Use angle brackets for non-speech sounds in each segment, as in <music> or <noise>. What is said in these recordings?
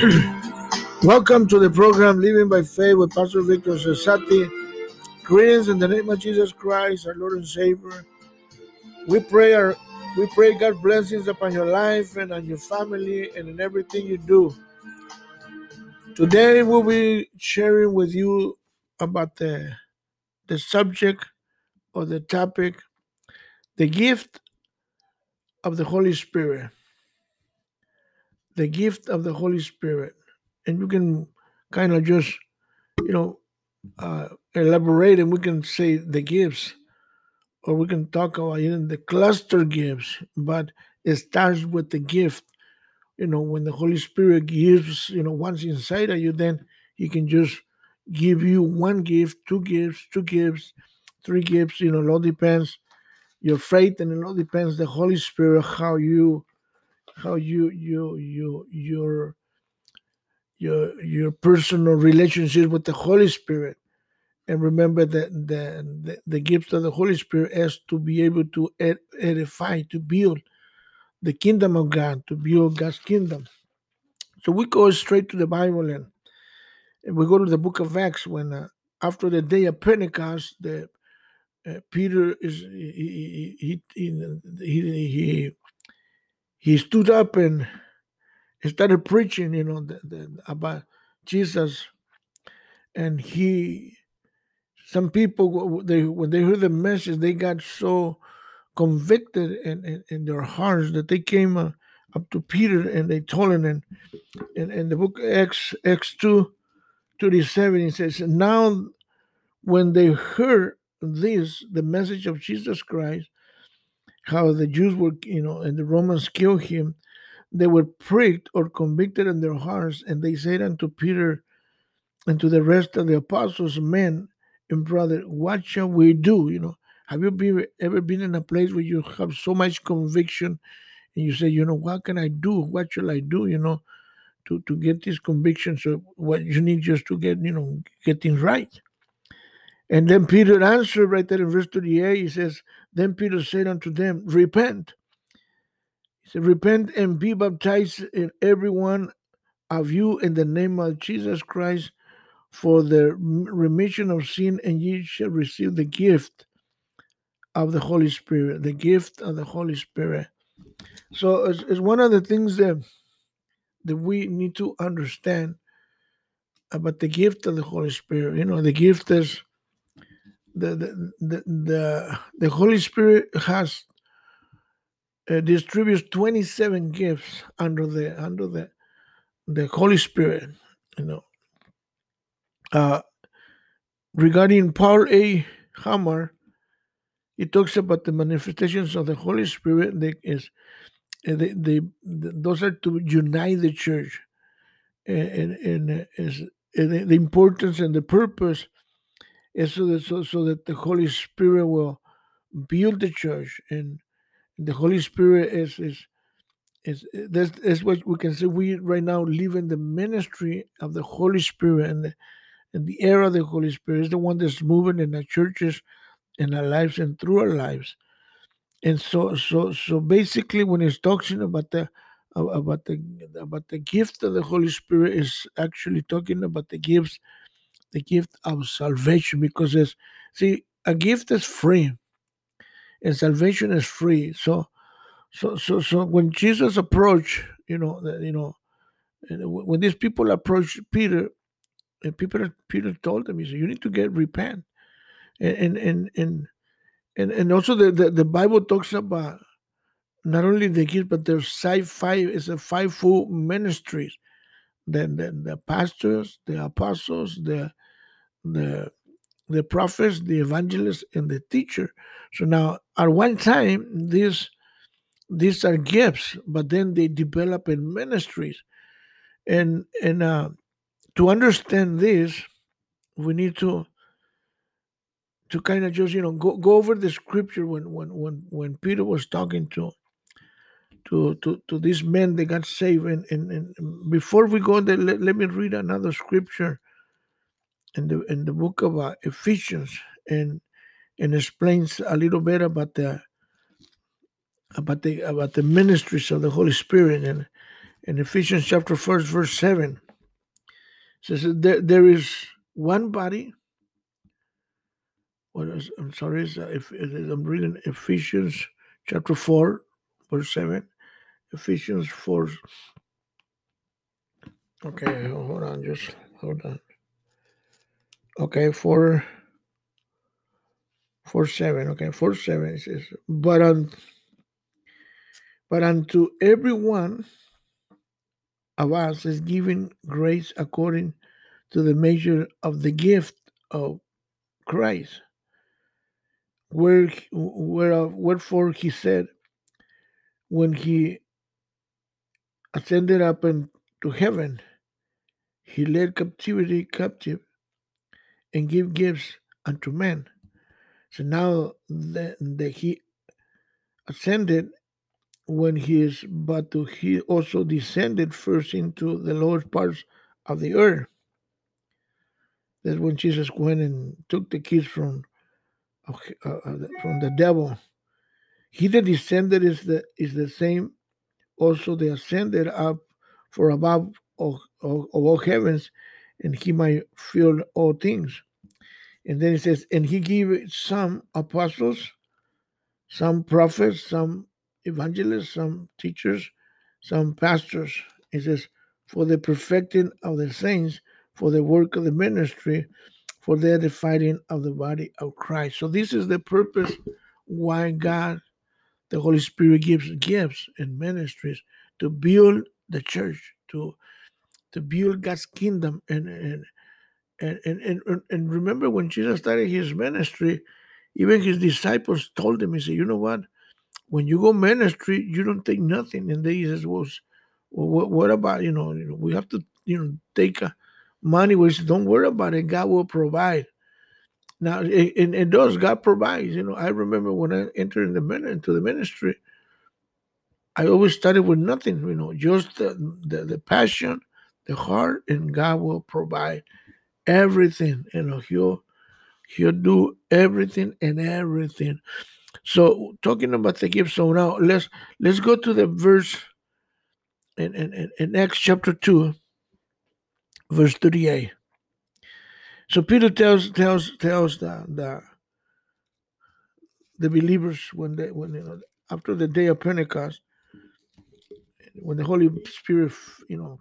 <clears throat> Welcome to the program Living by Faith with Pastor Victor Cesati. Greetings in the name of Jesus Christ, our Lord and Savior. We pray our we pray God blessings upon your life and on your family and in everything you do. Today we'll be sharing with you about the the subject or the topic, the gift of the Holy Spirit. The gift of the Holy Spirit. And you can kind of just, you know, uh, elaborate and we can say the gifts or we can talk about even the cluster gifts, but it starts with the gift. You know, when the Holy Spirit gives, you know, once inside of you, then He can just give you one gift, two gifts, two gifts, three gifts. You know, it all depends your faith, and it all depends the Holy Spirit how you, how you, you, you, your, your, your personal relationship with the Holy Spirit and remember that the, the, the gift of the Holy Spirit is to be able to ed- edify, to build the kingdom of God, to build God's kingdom. So we go straight to the Bible and, and we go to the book of Acts when uh, after the day of Pentecost, the uh, Peter is he he, he he he he stood up and started preaching, you know, the, the, about Jesus, and he some people they when they heard the message they got so convicted in, in, in their hearts that they came uh, up to peter and they told him and in, in the book x x2 37 it says now when they heard this the message of jesus christ how the jews were you know and the romans killed him they were pricked or convicted in their hearts and they said unto peter and to the rest of the apostles men and brother, what shall we do? You know, have you been ever been in a place where you have so much conviction and you say, you know, what can I do? What shall I do? You know, to, to get this conviction. So what you need just to get, you know, get things right. And then Peter answered right there in verse 38, he says, Then Peter said unto them, Repent. He said, Repent and be baptized in every one of you in the name of Jesus Christ for the remission of sin, and ye shall receive the gift of the Holy Spirit. The gift of the Holy Spirit. So it's, it's one of the things that that we need to understand about the gift of the Holy Spirit. You know, the gift is the the the the, Holy Spirit has uh, distributes 27 gifts under the under the the Holy Spirit. You know, uh, regarding Paul A. Hammer, he talks about the manifestations of the Holy Spirit. They, is, they, they, those are to unite the church. And, and, and, is, and the importance and the purpose so that, so, so that the Holy Spirit will build the church. And the Holy Spirit is, is is that's, that's what we can say we right now live in the ministry of the Holy Spirit and the, and the air of the Holy Spirit is the one that's moving in the churches, in our lives, and through our lives. And so, so, so basically, when it's talking about the about the about the gift of the Holy Spirit, is actually talking about the gifts, the gift of salvation, because it's see a gift is free, and salvation is free. So, so, so, so when Jesus approached, you know, you know, when these people approached Peter, and Peter Peter told them, he said, you need to get repent. And and and and, and also the, the, the Bible talks about not only the gift, but there's five five it's a fivefold ministries. Then the the pastors, the apostles, the the the prophets, the evangelists, and the teacher. So now at one time these these are gifts, but then they develop in ministries. And and uh to understand this, we need to to kind of just you know go, go over the scripture when when when when Peter was talking to to to, to these men they got saved and, and, and before we go there let, let me read another scripture in the in the book of uh, Ephesians and and explains a little bit about the about the about the ministries of the Holy Spirit and in Ephesians chapter 1, verse 7. It says there, there is one body. What is, I'm sorry, is, if, I'm reading Ephesians chapter 4, verse 7. Ephesians 4. Okay, hold on, just hold on. Okay, 4. 4 7. Okay, 4 7 it says, But, un, but unto everyone of us is given grace according to the measure of the gift of Christ. Where, whereof, wherefore he said, when he ascended up into heaven, he led captivity captive and give gifts unto men. So now that, that he ascended when he is but to he also descended first into the lowest parts of the earth. That's when Jesus went and took the keys from uh, uh, from the devil. He that descended is the is the same also they ascended up for above all, all, all heavens, and he might fill all things. And then he says, and he gave some apostles, some prophets, some evangelists, some teachers, some pastors. He says, for the perfecting of the saints, for the work of the ministry, for the edifying of the body of Christ. So this is the purpose why God, the Holy Spirit gives gifts and ministries to build the church, to to build God's kingdom and and and, and, and, and remember when Jesus started his ministry, even his disciples told him, he said, you know what? when you go ministry, you don't take nothing. And they says, well, what, what about, you know, we have to, you know, take a money. We said, don't worry about it. God will provide. Now, and, and those God provides. You know, I remember when I entered in the, into the ministry, I always started with nothing, you know, just the, the, the passion, the heart, and God will provide everything. You know, He'll He'll do everything and everything. So talking about the gift. So now let's let's go to the verse in, in, in Acts chapter 2, verse 38. So Peter tells tells tells the the, the believers when they when you know after the day of Pentecost, when the Holy Spirit, you know,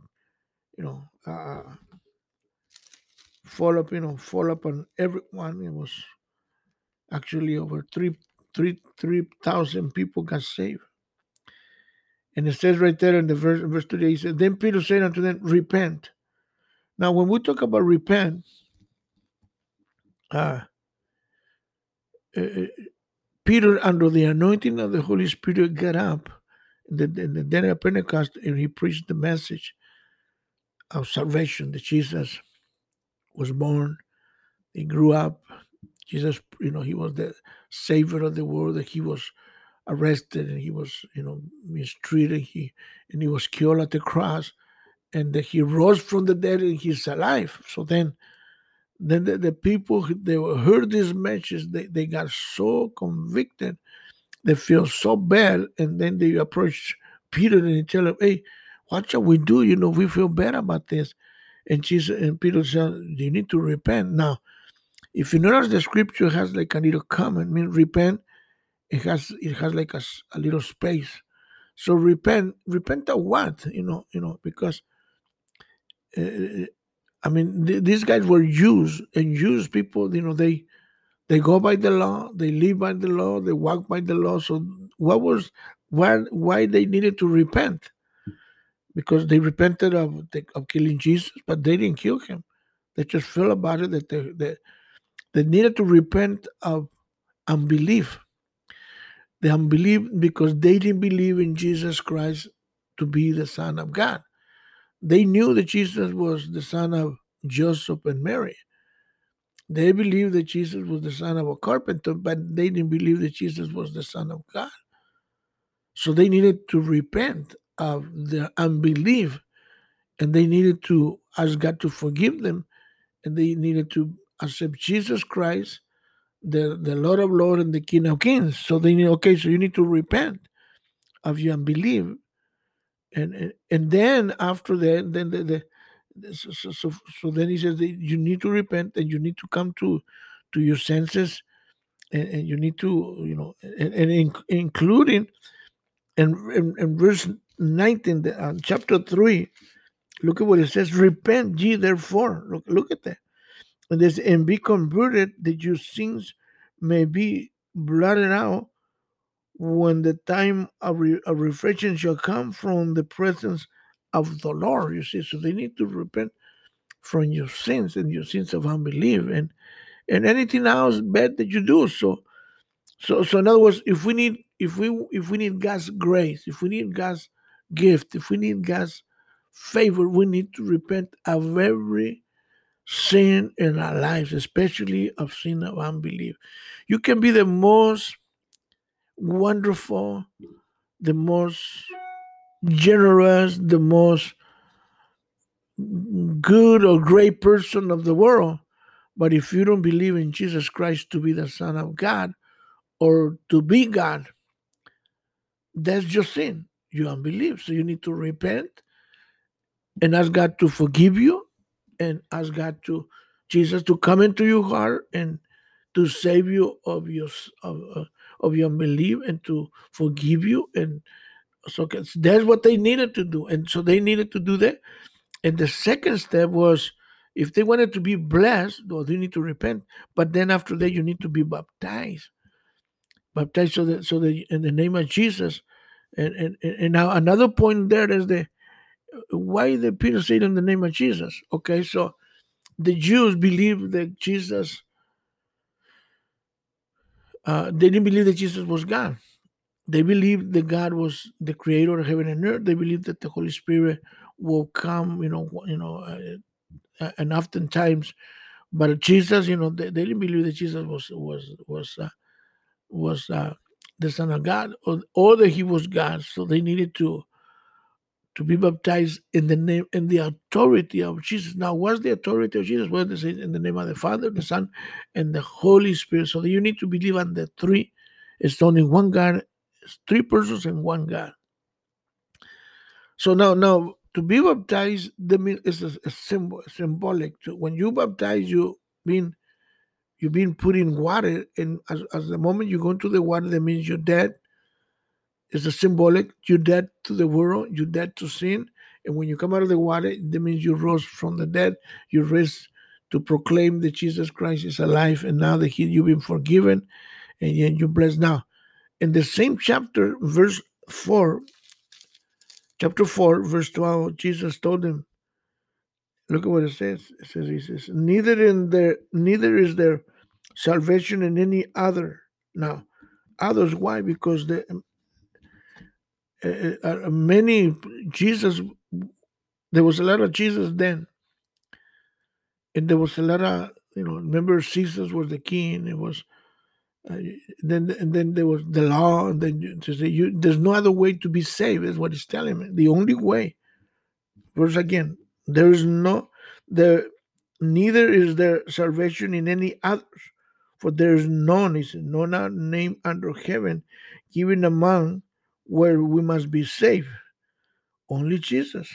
you know, uh, fall up, you know, fall up on everyone. It was actually over three three three thousand people got saved. And it says right there in the verse, verse today, he said, Then Peter said unto them, Repent. Now, when we talk about repent, uh, uh, Peter, under the anointing of the Holy Spirit, got up in the, in the day of Pentecost and he preached the message of salvation that Jesus was born, he grew up, Jesus, you know, he was the savior of the world, that he was arrested and he was, you know, mistreated, he and he was killed at the cross, and that he rose from the dead and he's alive. So then then the, the people they heard these messages, they, they got so convicted, they feel so bad, and then they approach Peter and they tell him, Hey, what shall we do? You know, we feel bad about this. And Jesus and Peter said, You need to repent. Now, if you notice the scripture has like a little comment, I mean repent, it has it has like a, a little space. So repent, repent of what? You know, you know, because uh, I mean th- these guys were Jews and Jews people, you know, they they go by the law, they live by the law, they walk by the law. So what was why why they needed to repent? Because they repented of of killing Jesus, but they didn't kill him. They just felt about it that they, they they needed to repent of unbelief. The unbelief because they didn't believe in Jesus Christ to be the Son of God. They knew that Jesus was the son of Joseph and Mary. They believed that Jesus was the son of a carpenter, but they didn't believe that Jesus was the Son of God. So they needed to repent of their unbelief and they needed to ask God to forgive them and they needed to accept Jesus Christ, the, the Lord of Lords and the King of Kings. So they need, okay, so you need to repent of your unbelief and and, and then after that, then the, the so, so, so, then he says you need to repent and you need to come to to your senses and, and you need to you know and, and in, including in, in, in verse 19 the, uh, chapter 3 look at what it says repent ye therefore look look at that and this and be converted that your sins may be blotted out when the time of, re, of refreshing shall come from the presence of the Lord. You see, so they need to repent from your sins and your sins of unbelief and and anything else bad that you do. So so so in other words, if we need if we if we need God's grace, if we need God's gift, if we need God's favor, we need to repent of every sin in our lives, especially of sin of unbelief. You can be the most wonderful, the most generous, the most good or great person of the world. But if you don't believe in Jesus Christ to be the Son of God or to be God, that's just sin. You unbelieve. So you need to repent and ask God to forgive you and ask God to Jesus to come into your heart and to save you of your of, uh, of your unbelief and to forgive you. And so that's what they needed to do. And so they needed to do that. And the second step was if they wanted to be blessed well they need to repent. But then after that you need to be baptized. Baptized so that so that in the name of jesus and and, and now another point there is the why did peter say it in the name of jesus okay so the jews believed that jesus uh, they didn't believe that jesus was god they believed that God was the creator of heaven and earth. They believed that the Holy Spirit will come, you know, you know, uh, and oftentimes, but Jesus, you know, they, they, didn't believe that Jesus was was was uh, was uh, the Son of God or, or that He was God. So they needed to to be baptized in the name in the authority of Jesus. Now, what's the authority of Jesus? Well, they say in the name of the Father, the Son, and the Holy Spirit. So you need to believe on the three. It's only one God three persons and one God. So now, now to be baptized, the mean is a, a symbol, symbolic. To, when you baptize, you mean you've been put in water, and as, as the moment you go into the water, that means you're dead. It's a symbolic. You're dead to the world. You're dead to sin. And when you come out of the water, that means you rose from the dead. You rose to proclaim that Jesus Christ is alive, and now that he, you've been forgiven, and you're blessed now in the same chapter, verse 4, chapter 4, verse 12, Jesus told them, look at what it says. It says, He says, Neither in there, neither is there salvation in any other. Now, others, why? Because the uh, uh, many Jesus, there was a lot of Jesus then. And there was a lot of, you know, remember Caesar was the king. It was uh, then and then there was the law, and then to say you, there's no other way to be saved. Is what he's telling me. The only way. Verse again, there is no there. Neither is there salvation in any others, for there is none. is said, no name under heaven given among where we must be saved. Only Jesus.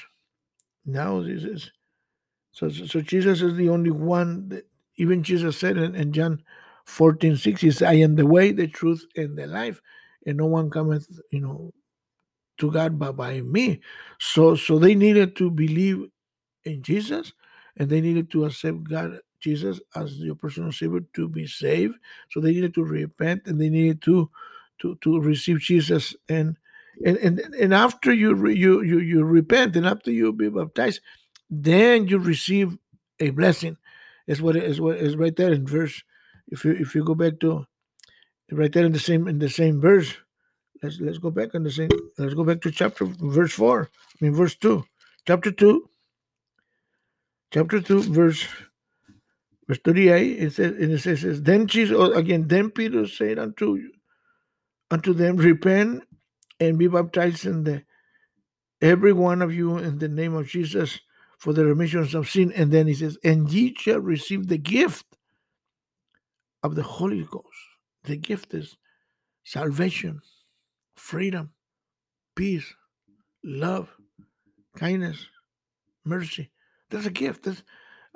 Now this is so. So Jesus is the only one. That, even Jesus said in, in John 14 6 says, I am the way, the truth, and the life, and no one cometh, you know, to God but by me. So so they needed to believe in Jesus and they needed to accept God Jesus as your personal savior to be saved. So they needed to repent and they needed to to to receive Jesus and and and, and after you you you you repent and after you be baptized, then you receive a blessing. Is what is what is right there in verse if you if you go back to right there in the same in the same verse, let's let's go back in the same let's go back to chapter verse four. I mean verse two. Chapter two. Chapter two, verse verse 38, it says and it says, Then Jesus oh, again, then Peter said unto unto them, Repent and be baptized in the every one of you in the name of Jesus for the remission of sin. And then he says, And ye shall receive the gift of the Holy Ghost. The gift is salvation, freedom, peace, love, kindness, mercy. That's a gift. That's,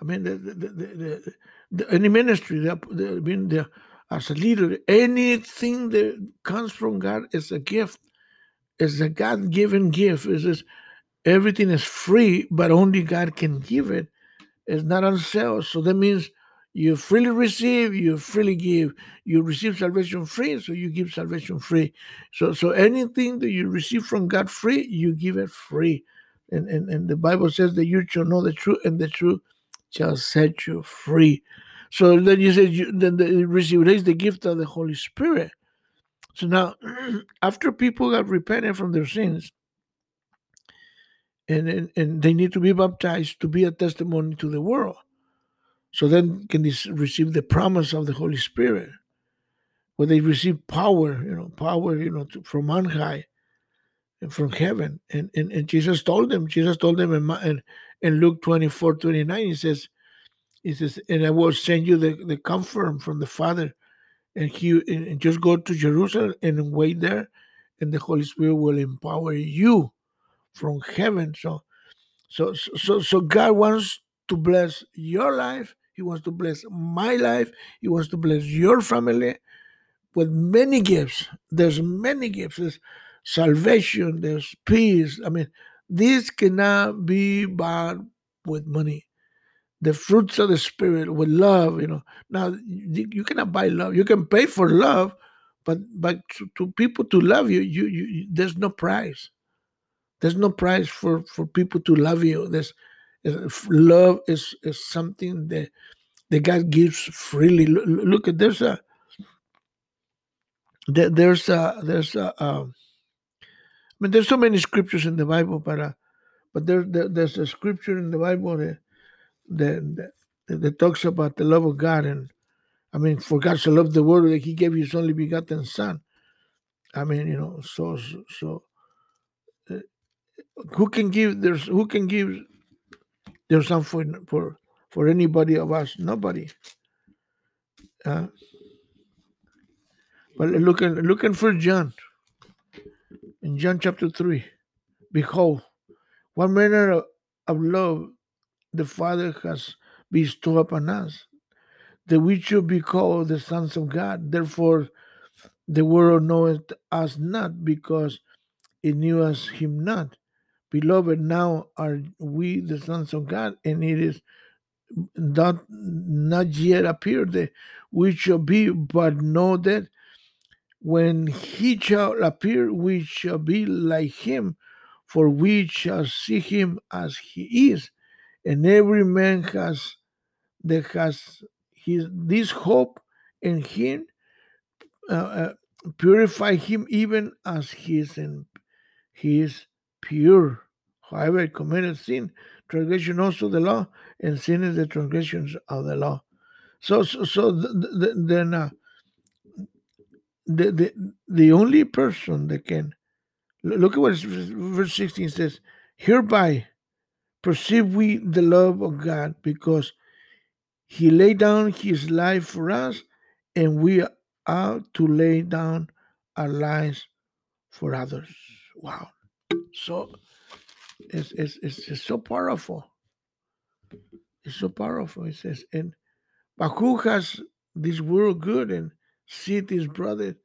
I mean, the, the, the, any ministry, the, I mean, as a leader, anything that comes from God is a gift. It's a God-given gift. It's just, everything is free, but only God can give it. It's not on sale. So that means you freely receive, you freely give. You receive salvation free, so you give salvation free. So so anything that you receive from God free, you give it free. And and, and the Bible says that you shall know the truth, and the truth shall set you free. So then you said you then the, receive the gift of the Holy Spirit. So now, <clears throat> after people have repented from their sins, and, and, and they need to be baptized to be a testimony to the world. So then can they receive the promise of the Holy Spirit, where they receive power, you know, power, you know, to, from on high from heaven. And, and, and Jesus told them, Jesus told them in, in, in Luke 24, 29, he says, he says, and I will send you the, the comfort from the Father, and he and just go to Jerusalem and wait there, and the Holy Spirit will empower you from heaven. So, so, so, so God wants to bless your life. He wants to bless my life. He wants to bless your family with many gifts. There's many gifts. There's salvation. There's peace. I mean, this cannot be bought with money. The fruits of the spirit with love. You know, now you, cannot buy love. You can pay for love, but but to, to people to love you, you, you there's no price. There's no price for for people to love you. There's love is is something that that God gives freely. Look, at there's a there's a there's a um, I mean there's so many scriptures in the Bible, but but there, there there's a scripture in the Bible that, that that talks about the love of God and I mean for God to love the world that He gave His only begotten Son. I mean you know so so. Uh, who can give there's who can give there's something for for for anybody of us nobody uh, but looking looking for john in john chapter 3 behold what manner of, love the father has bestowed upon us that we should be called the sons of god. Therefore the world knoweth us not because it knew us him not. Beloved, now are we the sons of God, and it is not, not yet appeared that we shall be, but know that when he shall appear, we shall be like him, for we shall see him as he is. And every man has that has his this hope in him uh, uh, purify him even as he is in he is pure. However, committed sin, transgression also the law, and sin is the transgressions of the law. So, so, so the, the, then uh, the, the the only person that can look at what verse 16 says. Hereby perceive we the love of God because He laid down His life for us, and we are to lay down our lives for others. Wow. So it's, it's, it's, it's so powerful. It's so powerful. It says, and but who has this world good and see his brother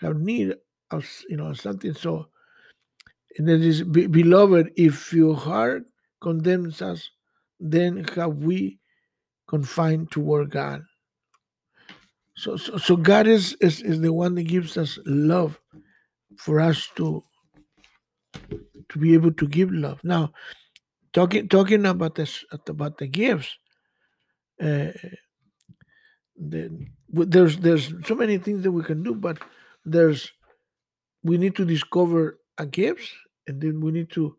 have need of you know something so and then is beloved if your heart condemns us then have we confined toward god so so, so god is, is is the one that gives us love for us to to be able to give love. Now, talking talking about this about the gifts, uh, the, there's there's so many things that we can do, but there's we need to discover a gifts, and then we need to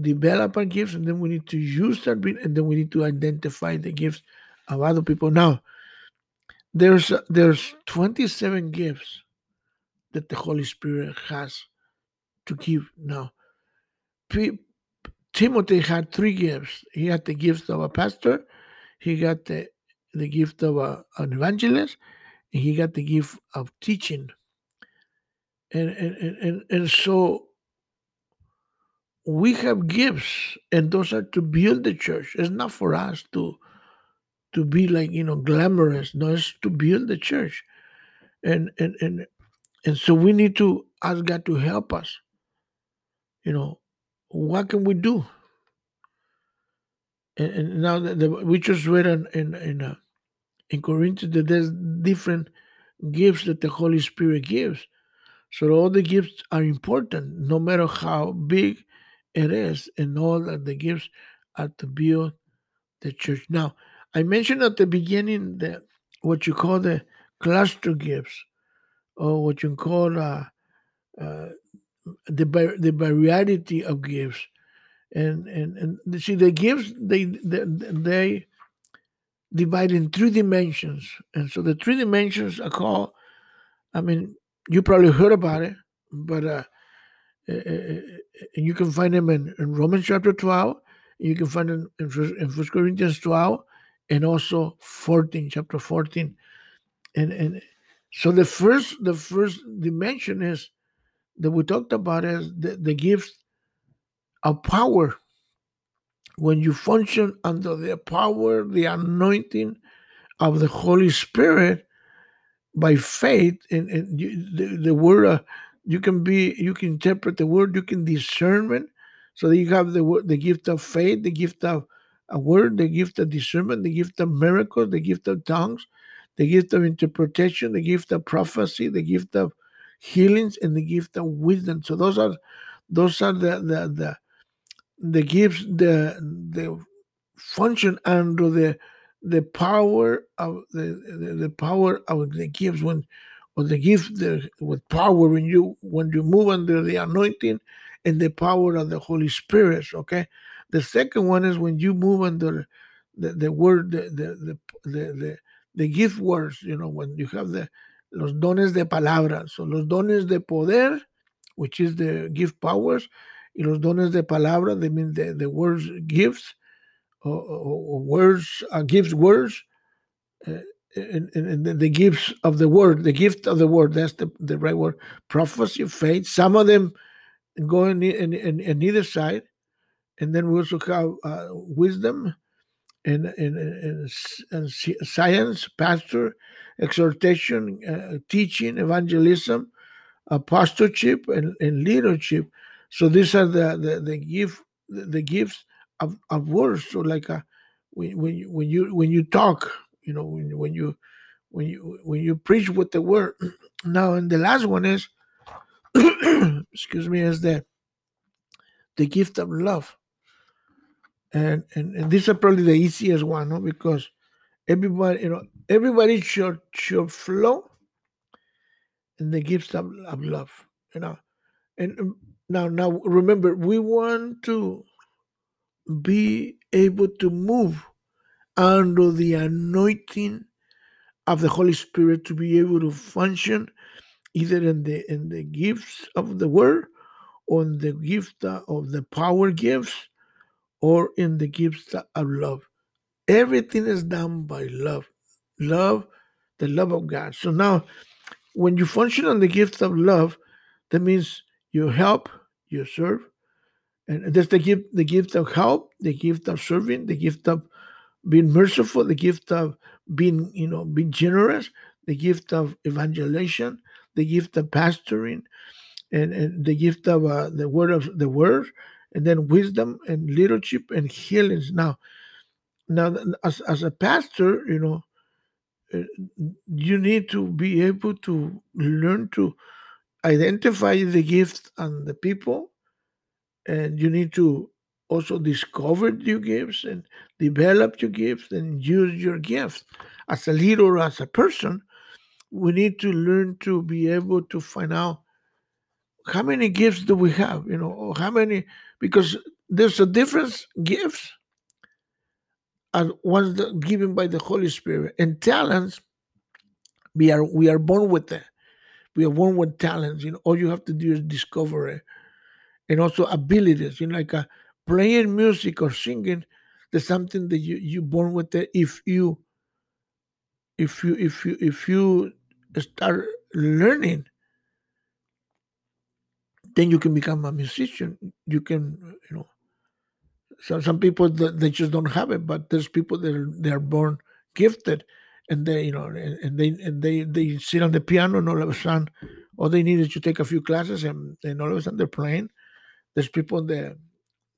develop our gifts, and then we need to use that, and then we need to identify the gifts of other people. Now, there's there's 27 gifts that the Holy Spirit has to give. Now, Timothy had three gifts. He had the gift of a pastor, he got the, the gift of a, an evangelist, and he got the gift of teaching. And, and, and, and so we have gifts, and those are to build the church. It's not for us to to be like you know glamorous. No, it's to build the church, and and and and so we need to ask God to help us. You know, what can we do? And, and now the, the, we just read in in in, uh, in Corinthians that there's different gifts that the Holy Spirit gives. So all the gifts are important, no matter how big it is, and all that the gifts are to build the church. Now, I mentioned at the beginning that what you call the cluster gifts, or what you call uh, uh, the the variety of gifts, and and and see the gifts they they, they divide in three dimensions, and so the three dimensions are called. I mean, you probably heard about it, but uh, you can find them in, in Romans chapter 12, you can find them in, in 1 Corinthians 12, and also 14, chapter 14. And and so the first the first dimension is that we talked about is the, the gifts of power. When you function under the power, the anointing of the Holy Spirit by faith, and, and you, the, the word uh, you can be you can interpret the word, you can discernment. So that you have the word, the gift of faith, the gift of a word, the gift of discernment, the gift of miracles, the gift of tongues, the gift of interpretation, the gift of prophecy, the gift of healings, and the gift of wisdom. So those are those are the the the, the gifts the the function under the the power of the, the, the power of the gifts when or the gift the, with power when you when you move under the anointing and the power of the Holy Spirit. Okay. The second one is when you move under the, the word the the, the the the gift words, you know, when you have the los dones de palabra. So los dones de poder, which is the gift powers, y los dones de palabra, mean the, the words gifts, or, or, or words, uh, gives words, uh, and, and, and, the gifts of the word, the gift of the word, that's the, the right word, prophecy, faith. Some of them go in, in, in, in either side. And then we also have uh, wisdom, and, in, in, in science, pastor, exhortation, uh, teaching, evangelism, apostleship, and, and, leadership. So these are the the, the gift the gifts of, of words. So like a, uh, when when you, when you when you talk, you know, when when you when you when you preach with the word. <clears throat> Now, and the last one is, <clears throat> excuse me, is the the gift of love and, and and this is probably the easiest one, no? Because everybody, you know, everybody should should flow in the gifts of, of love, you know. And um, now, now remember, we want to be able to move under the anointing of the Holy Spirit to be able to function either in the in the gifts of the word or in the gift of the power gifts or in the gifts of love. Everything is done by love. Love, the love of God. So now, when you function on the gift of love, that means you help, you serve. And that's the gift, the gift of help, the gift of serving, the gift of being merciful, the gift of being, you know, being generous, the gift of evangelization, the gift of pastoring, and, and the gift of uh, the word of the word, and then wisdom and leadership and healings. Now, now as, as a pastor, you know, uh, you need to be able to learn to identify the gifts and the people, and you need to also discover your gifts and develop your gifts and use your gifts. As a leader or as a person, we need to learn to be able to find out how many gifts do we have, you know, how many because there's a difference gifts and ones given by the Holy Spirit and talents. We are we are born with that. We are born with talents. You know, all you have to do is discover it, and also abilities. You know, like uh, playing music or singing. There's something that you you born with it. If you if you if you if you start learning then you can become a musician. You can, you know, some some people they just don't have it, but there's people that are, they're born gifted, and they, you know, and, they and they they sit on the piano, and all of a sudden, all they need is to take a few classes, and, and all of a sudden they're playing. There's people that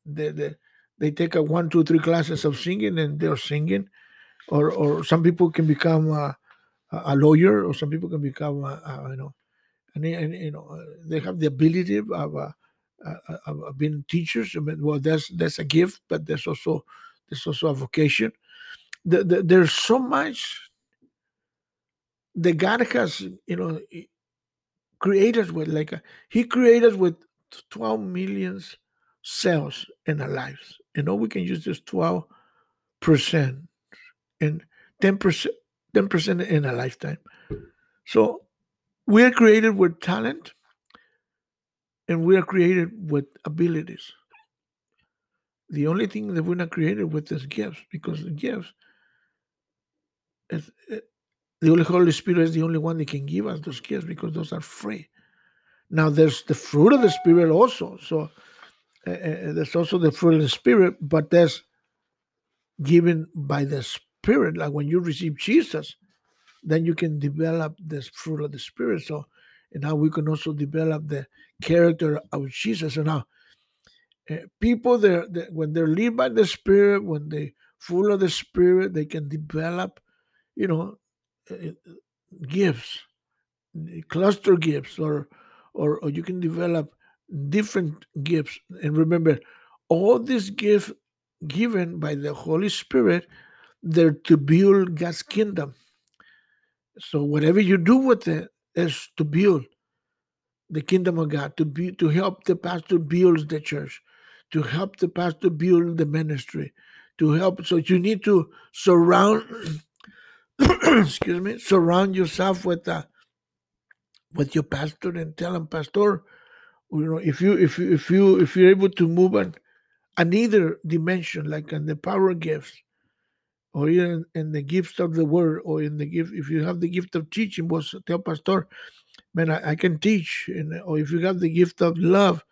they, they they take a one, two, three classes of singing, and they're singing, or or some people can become a, a lawyer, or some people can become, a, a, you know, and, and you know they have the ability of. Uh, being teachers. I mean, well, that's that's a gift, but there's also there's also a vocation. The, the, there's so much that God has, you know, created with. Like a, He created with 12 millions cells in our lives, and all we can use is 12 percent and 10 percent 10 percent in a lifetime. So we are created with talent and we are created with abilities. The only thing that we're not created with is gifts, because the gifts, eh, the Holy Spirit is the only one that can give us those gifts because those are free. Now there's the fruit of the Spirit also. So uh, uh, there's also the fruit of the Spirit, but that's given by the Spirit. Like when you receive Jesus, then you can develop this fruit of the Spirit. So and how we can also develop the character of Jesus. And now, uh, people, they're, they're, when they're led by the Spirit, when they full of the Spirit, they can develop, you know, Uh, uh, gifts, cluster gifts, or, or or you can develop different gifts. And remember, all these gifts given by the Holy Spirit, they're to build God's kingdom. So whatever you do with it is to build the kingdom of God, to be to help the pastor build the church, to help the pastor build the ministry, to help. So you need to surround, <clears throat> <coughs> excuse me, surround yourself with uh, with your pastor and tell him, Pastor, you know, if you if you if you if you're able to move on an either dimension, like in the power gifts, or even in the gifts of the word, or in the gift, if you have the gift of teaching, was tell Pastor, man, I, I can teach, and, or if you have the gift of love,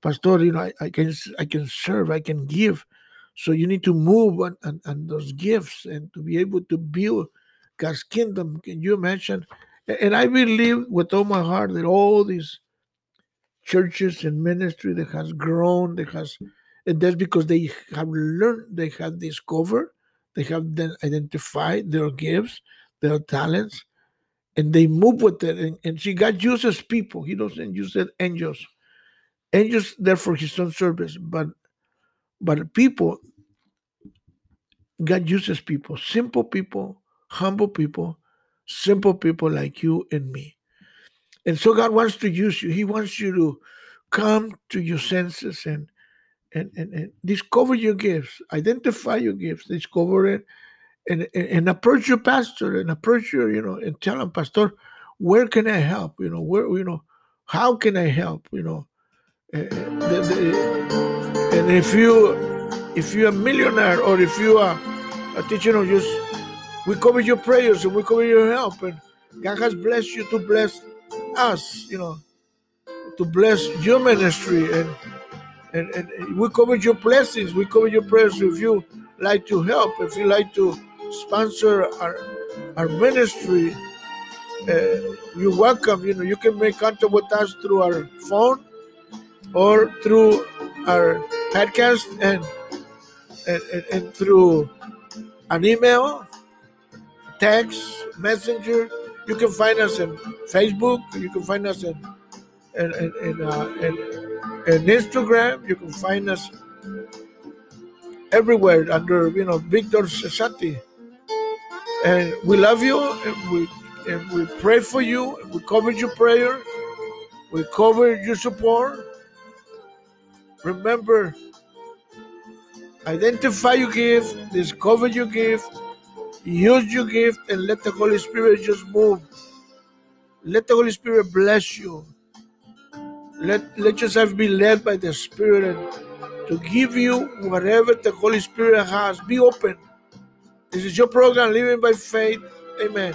Pastor, you know, I, I can I can serve, I can give. So you need to move on, on, on those gifts and to be able to build God's kingdom. Can you imagine? And I believe with all my heart that all these churches and ministry that has grown, that has, and that's because they have learned, they have discovered, they have then identified their gifts, their talents, and they move with it. And, and see, God uses people. He doesn't use angels. Angels there for his own service, but but people, God uses people, simple people, humble people, simple people like you and me. And so God wants to use you. He wants you to come to your senses and and, and, and discover your gifts, identify your gifts, discover it, and, and approach your pastor and approach your, you know, and tell him, Pastor, where can I help? You know, where, you know, how can I help? You know, eh, eh, the, the, and if you, if you're a millionaire or if you are a teacher, you know, just we cover your prayers and we cover your help, and God has blessed you to bless us, you know, to bless your ministry and and, and we cover your blessings, we cover your prayers. If you like to help, if you like to sponsor our our ministry, uh, you're welcome. You know, you can make contact with us through our phone or through our podcast and and, and, and through an email, text, messenger. You can find us in Facebook. You can find us in in in, in, uh, in, in Instagram. You can find us everywhere under you know Victor Cesati. And we love you and we and we pray for you. We cover your prayer. We cover your support. Remember, identify your gift, discover your gift, use your gift, and let the Holy Spirit just move. Let the Holy Spirit bless you. Let, let yourself be led by the Spirit and to give you whatever the Holy Spirit has. Be open. This is your program, Living by Faith. Amen.